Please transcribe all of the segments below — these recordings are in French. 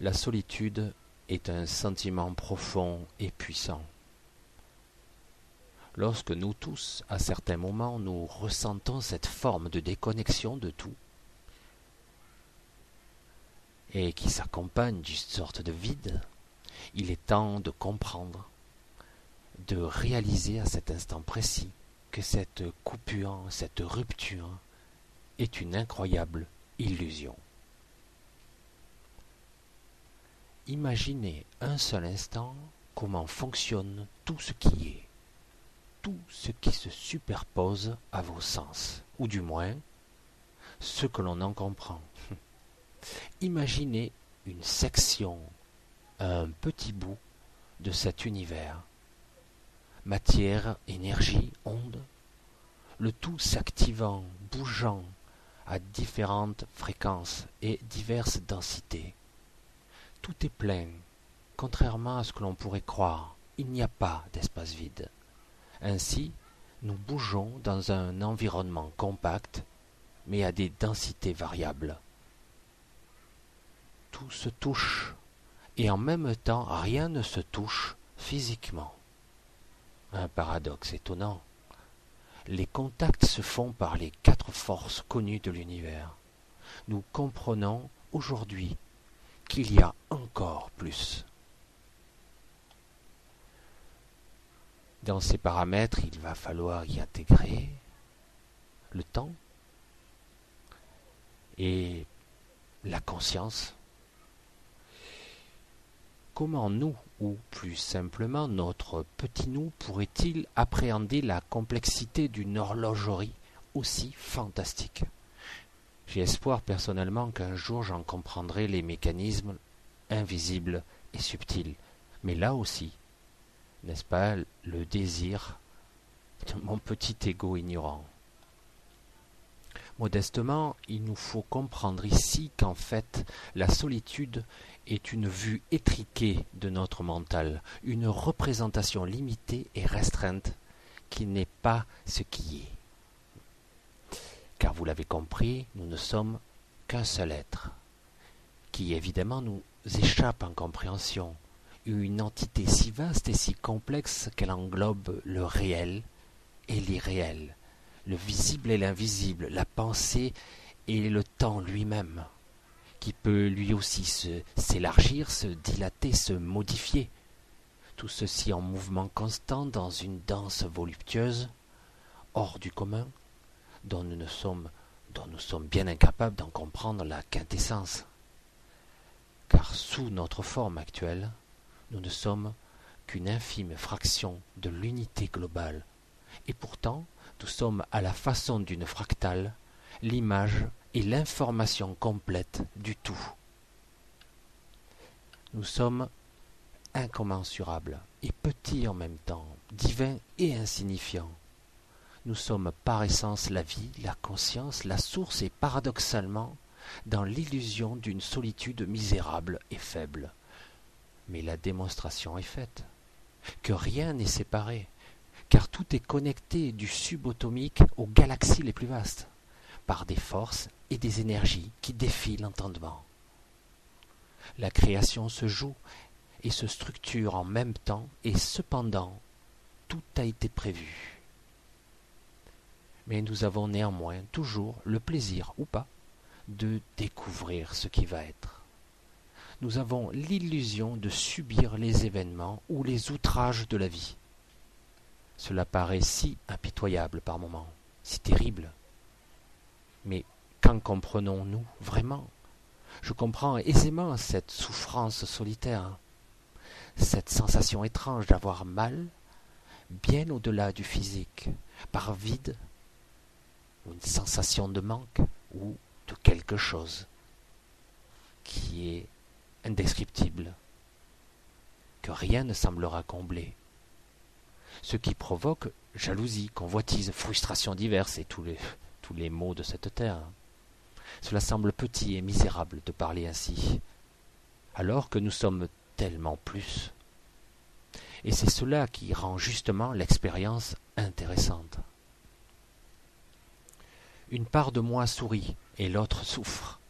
La solitude est un sentiment profond et puissant. Lorsque nous tous, à certains moments, nous ressentons cette forme de déconnexion de tout, et qui s'accompagne d'une sorte de vide, il est temps de comprendre, de réaliser à cet instant précis que cette coupure, cette rupture est une incroyable illusion. Imaginez un seul instant comment fonctionne tout ce qui est, tout ce qui se superpose à vos sens, ou du moins ce que l'on en comprend. Imaginez une section, un petit bout de cet univers. Matière, énergie, onde, le tout s'activant, bougeant à différentes fréquences et diverses densités. Tout est plein, contrairement à ce que l'on pourrait croire, il n'y a pas d'espace vide. Ainsi, nous bougeons dans un environnement compact, mais à des densités variables. Tout se touche, et en même temps rien ne se touche physiquement. Un paradoxe étonnant. Les contacts se font par les quatre forces connues de l'univers. Nous comprenons aujourd'hui qu'il y a encore plus. Dans ces paramètres, il va falloir y intégrer le temps et la conscience. Comment nous, ou plus simplement notre petit nous, pourrait-il appréhender la complexité d'une horlogerie aussi fantastique? J'ai espoir personnellement qu'un jour j'en comprendrai les mécanismes invisibles et subtils. Mais là aussi, n'est-ce pas le désir de mon petit ego ignorant? Modestement, il nous faut comprendre ici qu'en fait, la solitude est une vue étriquée de notre mental, une représentation limitée et restreinte qui n'est pas ce qui est. Car vous l'avez compris, nous ne sommes qu'un seul être, qui évidemment nous échappe en compréhension, une entité si vaste et si complexe qu'elle englobe le réel et l'irréel, le visible et l'invisible, la pensée et le temps lui-même, qui peut lui aussi s'élargir, se, dilater, se modifier. Tout ceci en mouvement constant dans une danse voluptueuse, hors du commun, dont nous, sommes bien incapables d'en comprendre la quintessence. Car sous notre forme actuelle, nous ne sommes qu'une infime fraction de l'unité globale, et pourtant nous sommes à la façon d'une fractale, l'image et l'information complète du tout. Nous sommes incommensurables et petits en même temps, divins et insignifiants. Nous sommes par essence la vie, la conscience, la source et paradoxalement dans l'illusion d'une solitude misérable et faible. Mais la démonstration est faite, que rien n'est séparé, car tout est connecté du subatomique aux galaxies les plus vastes, par des forces et des énergies qui défient l'entendement. La création se joue et se structure en même temps, et cependant tout a été prévu. Mais nous avons néanmoins toujours le plaisir, ou pas, de découvrir ce qui va être. Nous avons l'illusion de subir les événements ou les outrages de la vie. Cela paraît si impitoyable par moments, si terrible. Mais qu'en comprenons-nous vraiment? Je comprends aisément cette souffrance solitaire, cette sensation étrange d'avoir mal, bien au-delà du physique, par vide, une sensation de manque, ou de quelque chose qui est indescriptible, que rien ne semblera combler ce qui provoque jalousie, convoitise, frustration diverses et tous les, tous les maux de cette terre. Cela semble petit et misérable de parler ainsi, alors que nous sommes tellement plus. Et c'est cela qui rend justement l'expérience intéressante. Une part de moi sourit et l'autre souffre.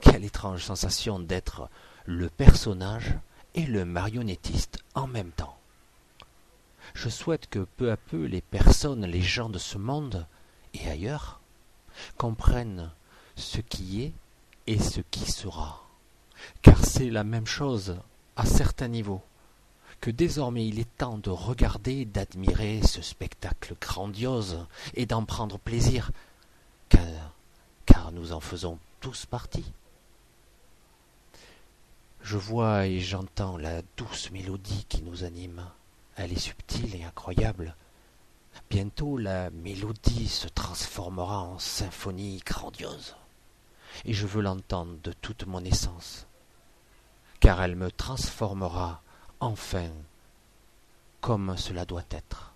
Quelle étrange sensation d'être le personnage et le marionnettiste en même temps. Je souhaite que peu à peu les personnes, les gens de ce monde et ailleurs comprennent ce qui est et ce qui sera. Car c'est la même chose à certains niveaux, que désormais il est temps de regarder, d'admirer ce spectacle grandiose et d'en prendre plaisir, car nous en faisons tous partie. Je vois et j'entends la douce mélodie qui nous anime. Elle est subtile et incroyable. Bientôt la mélodie se transformera en symphonie grandiose, et je veux l'entendre de toute mon essence, car elle me transformera enfin comme cela doit être.